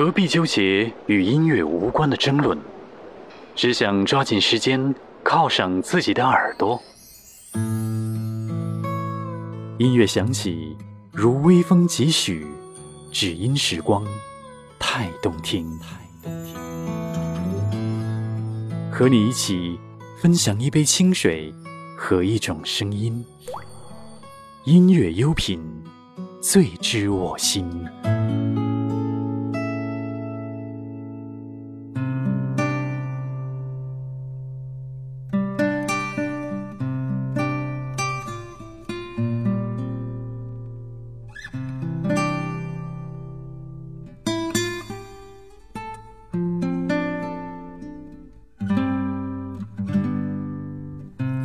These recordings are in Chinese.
何必纠结与音乐无关的争论？只想抓紧时间，犒赏自己的耳朵。音乐响起，如微风几许，只因时光太动听。和你一起分享一杯清水和一种声音，音乐优品，最知我心。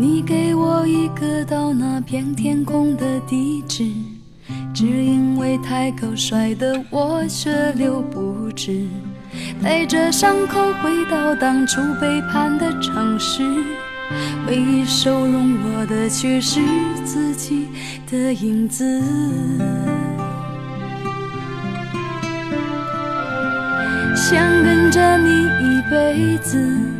你给我一个到那片天空的地址，只因为太高摔得我血流不止，带着伤口回到当初背叛的城市，唯一收容我的却是自己的影子。想跟着你一辈子。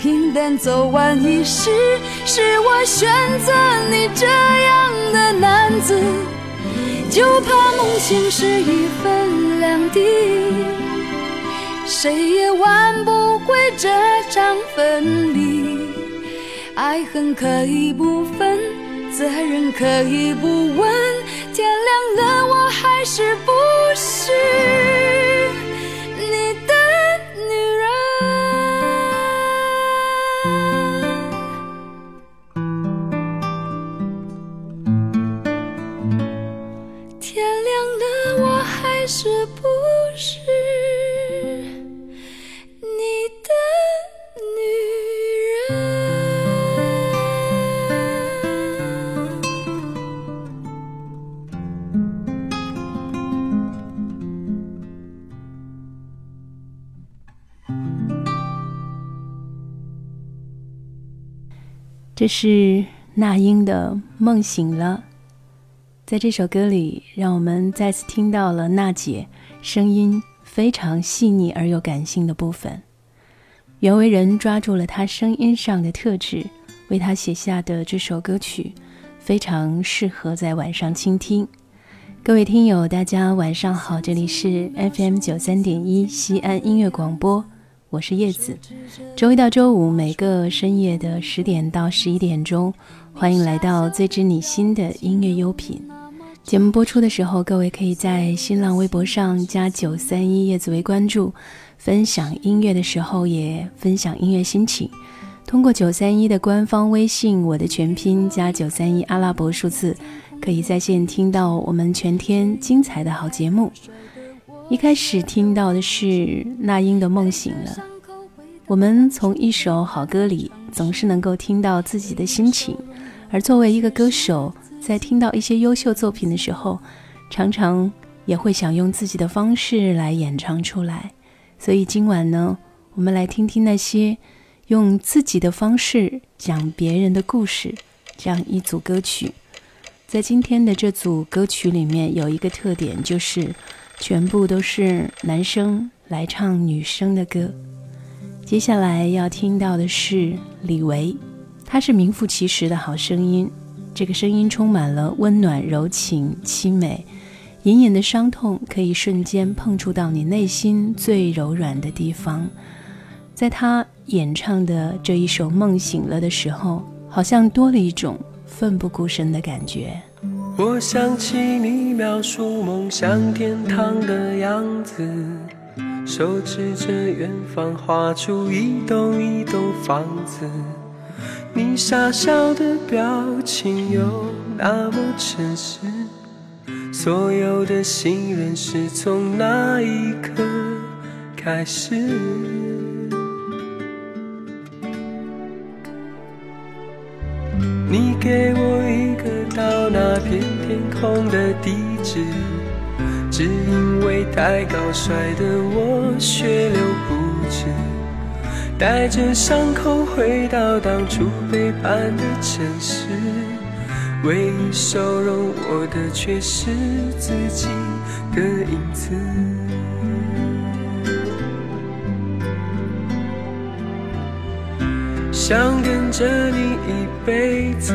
平淡走完一世，是我选择你这样的男子，就怕梦醒时一分两地，谁也挽不回这场分离。爱恨可以不分，责任可以不问，天亮了我还是不是？这是那英的《梦醒了》。在这首歌里，让我们再次听到了娜姐声音非常细腻而又感性的部分。袁惟仁抓住了她声音上的特质，为她写下的这首歌曲非常适合在晚上倾听。各位听友，大家晚上好，这里是 FM 九三点一西安音乐广播，我是叶子。周一到周五每个深夜的十点到十一点钟，欢迎来到最知你心的音乐优品。节目播出的时候，各位可以在新浪微博上加九三一叶子为关注，分享音乐的时候也分享音乐心情。通过九三一的官方微信，我的全拼加九三一阿拉伯数字，可以在线听到我们全天精彩的好节目。一开始听到的是那英的《梦醒了》，我们从一首好歌里总是能够听到自己的心情，而作为一个歌手。在听到一些优秀作品的时候，常常也会想用自己的方式来演唱出来。所以今晚呢，我们来听听那些用自己的方式讲别人的故事这样一组歌曲。在今天的这组歌曲里面，有一个特点，就是全部都是男生来唱女生的歌。接下来要听到的是李维，他是名副其实的好声音。这个声音充满了温暖、柔情、凄美，隐隐的伤痛可以瞬间碰触到你内心最柔软的地方。在他演唱的这一首《梦醒了》的时候，好像多了一种奋不顾身的感觉。我想起你描述梦想天堂的样子，手指着远方画出一栋一栋房子。你傻笑的表情有那么真实，所有的信任是从那一刻开始。你给我一到那片天空的地址，只因为太高摔得我血流不止。带着伤口回到当初背叛的城市，唯一收容我的却是自己的影子。想跟着你一辈子，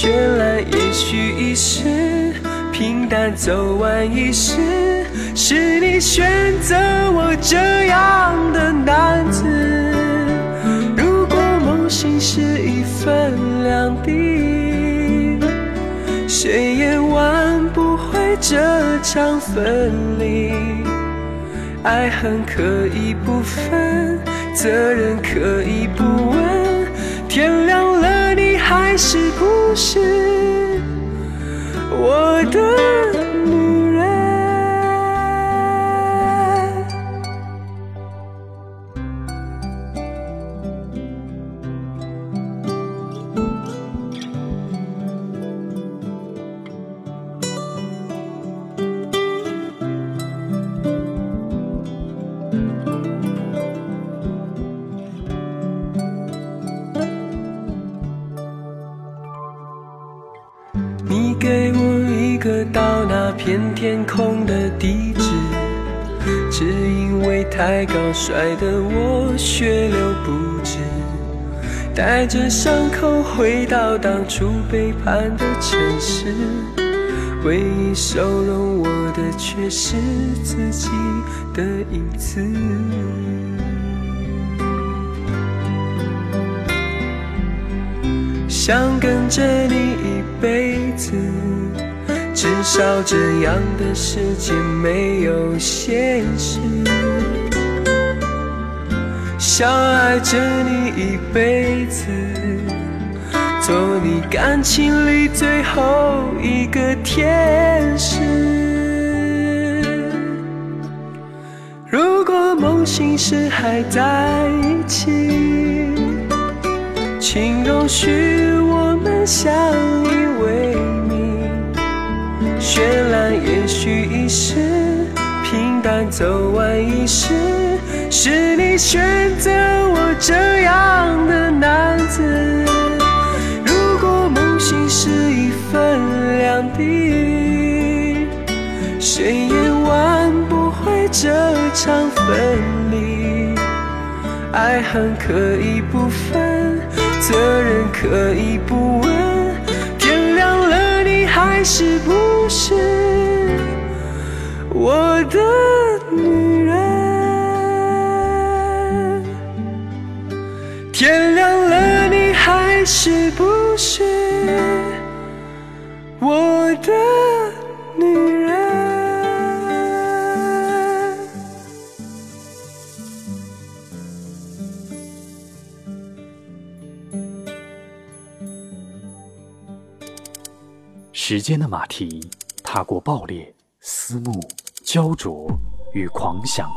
绚烂也许一时，平淡走完一世。是你选择我这样的男子。如果梦醒是一分两地，谁也挽不回这场分离。爱恨可以不分，责任可以不问。是不是我的？天空的地址，只因为太高摔得我血流不止，带着伤口回到当初背叛的城市，唯一收容我的却是自己的影子。想跟着你一辈子，至少这样的世界没有现实。想爱着你一辈子。做你感情里最后一个天使。如果梦醒时还在一起，请容许我们相依为。绚烂也许一时，平淡走完一世，是你选择我这样的男子。如果梦醒是一分两地，谁也挽不回这场分离。爱恨可以不分，责任可以不问。还是不是我的女人？天亮了，你还是不是？我的时间的马蹄踏过爆裂、思慕、焦灼与狂想，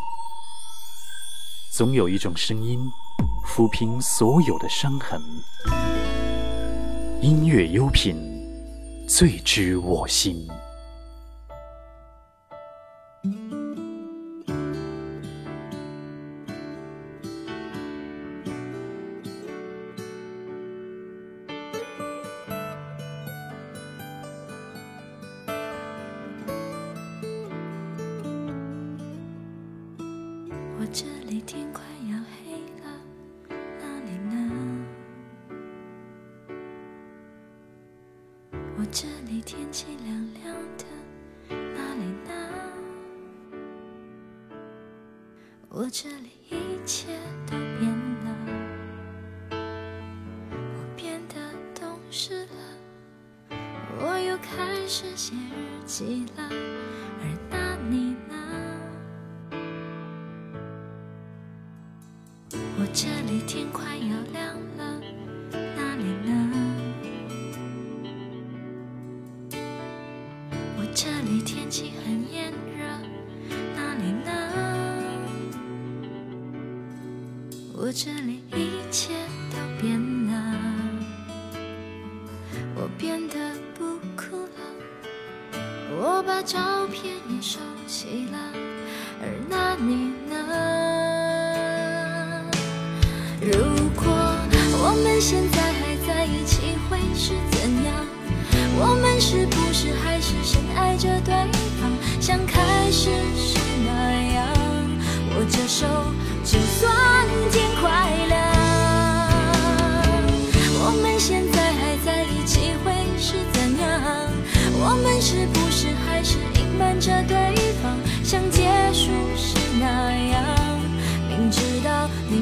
总有一种声音抚平所有的伤痕。音乐优品。最知我心。这里天快要亮了，哪里呢？我这里天气很炎热，哪里呢？我这里一切。是怎样？我们是不是还是隐瞒着对方，像结束时那样？明知道你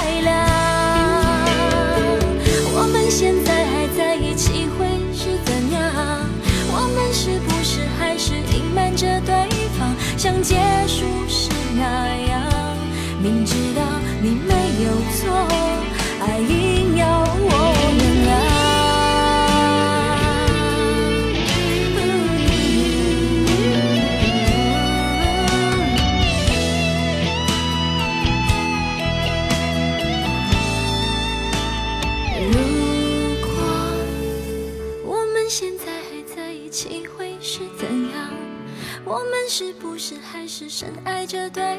你没有错，爱硬要我原谅。如果我们现在还在一起，会是怎样？我们是不是还是深爱着对，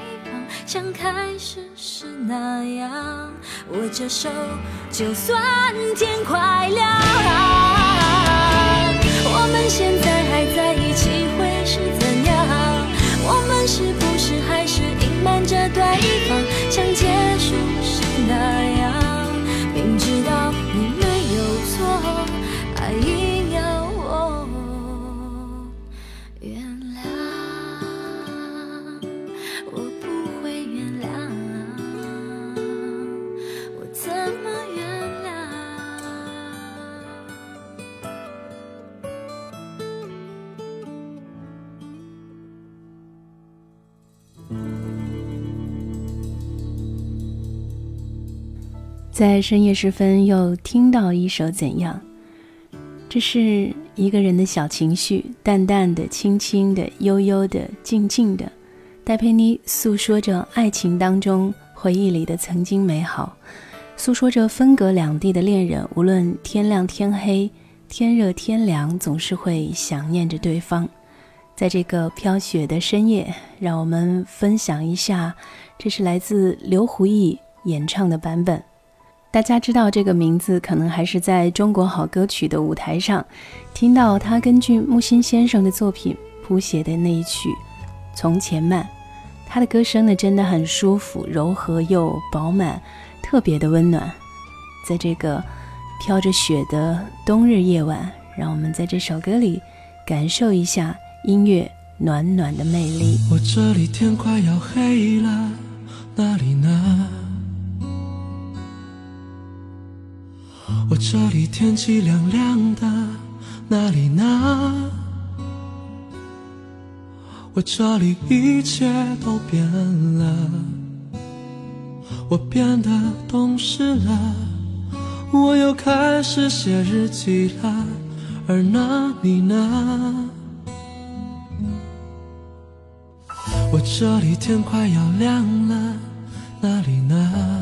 像开始时那样？握着手，就算天快亮。我们现在还在一起，会是怎样？我们是不是还是隐瞒着对方，在深夜时分，又听到一首《怎样》，这是一个人的小情绪，淡淡的、轻轻的、悠悠的、静静的，戴佩妮诉说着爱情当中回忆里的曾经美好，诉说着分隔两地的恋人，无论天亮天黑、天热天凉，总是会想念着对方。在这个飘雪的深夜，让我们分享一下，这是来自刘胡毅演唱的版本。大家知道这个名字，可能还是在中国好歌曲的舞台上听到他根据木心先生的作品谱写的那一曲《从前慢》。他的歌声呢，真的很舒服、柔和又饱满，特别的温暖。在这个飘着雪的冬日夜晚，让我们在这首歌里感受一下音乐暖暖的魅力。我这里天快要黑了，哪里呢？我这里天气凉凉的，哪里呢？我这里一切都变了，我变得懂事了，我又开始写日记了，而那你呢？我这里天快要亮了，哪里呢？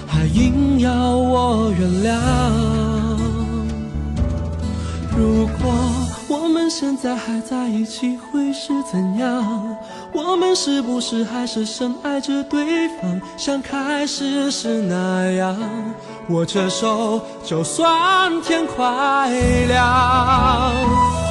还硬要我原谅。如果我们现在还在一起，会是怎样？我们是不是还是深爱着对方，像开始时那样？握着手，就算天快亮。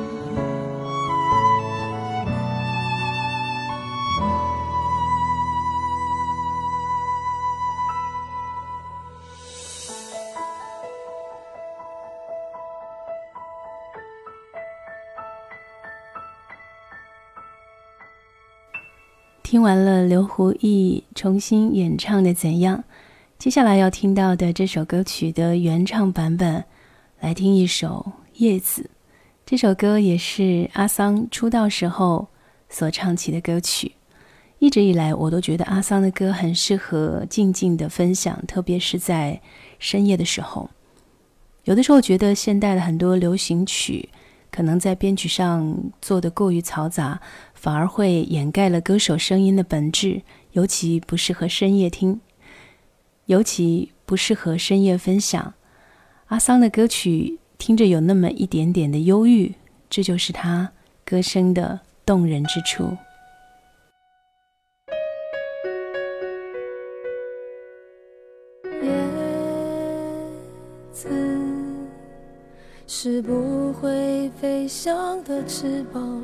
听完了刘胡毅重新演唱的《怎样》。接下来要听到的这首歌曲的原唱版本，来听一首《叶子》。这首歌也是阿桑出道时候所唱起的歌曲。一直以来，我都觉得阿桑的歌很适合静静的分享，特别是在深夜的时候。有的时候觉得现代的很多流行曲，可能在编曲上做的过于嘈杂，反而会掩盖了歌手声音的本质，尤其不适合深夜听。尤其不适合深夜分享。阿桑的歌曲听着有那么一点点的忧郁，这就是他歌声的动人之处。叶子是不会飞翔的翅膀，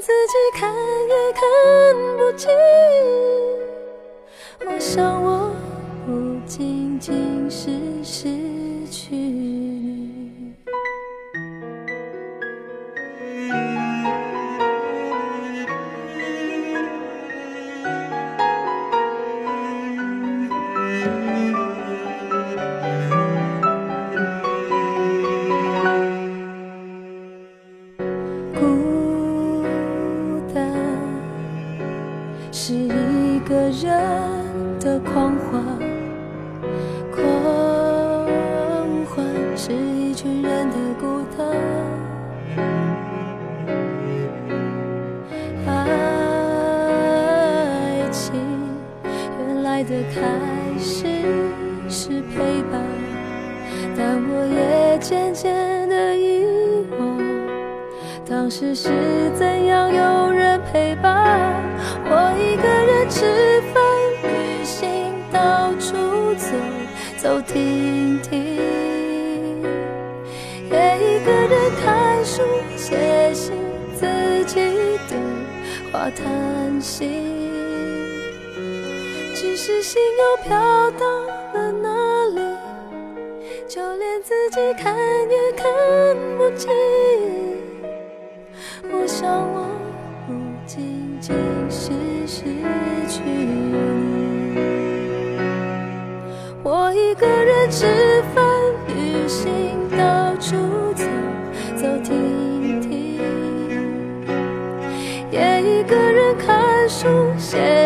自己看也看不清。我想我不仅仅是但我也渐渐的遗忘，当时是怎样有人陪伴。我一个人吃饭、旅行、到处走走停停，也一个人看书、写信，自己对话谈心。只是心又飘到了哪，就连自己看也看不清。我想我不仅仅是失去你，我一个人吃饭、旅行，到处走走停停，也一个人看书、写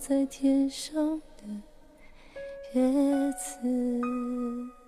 在天上的叶子。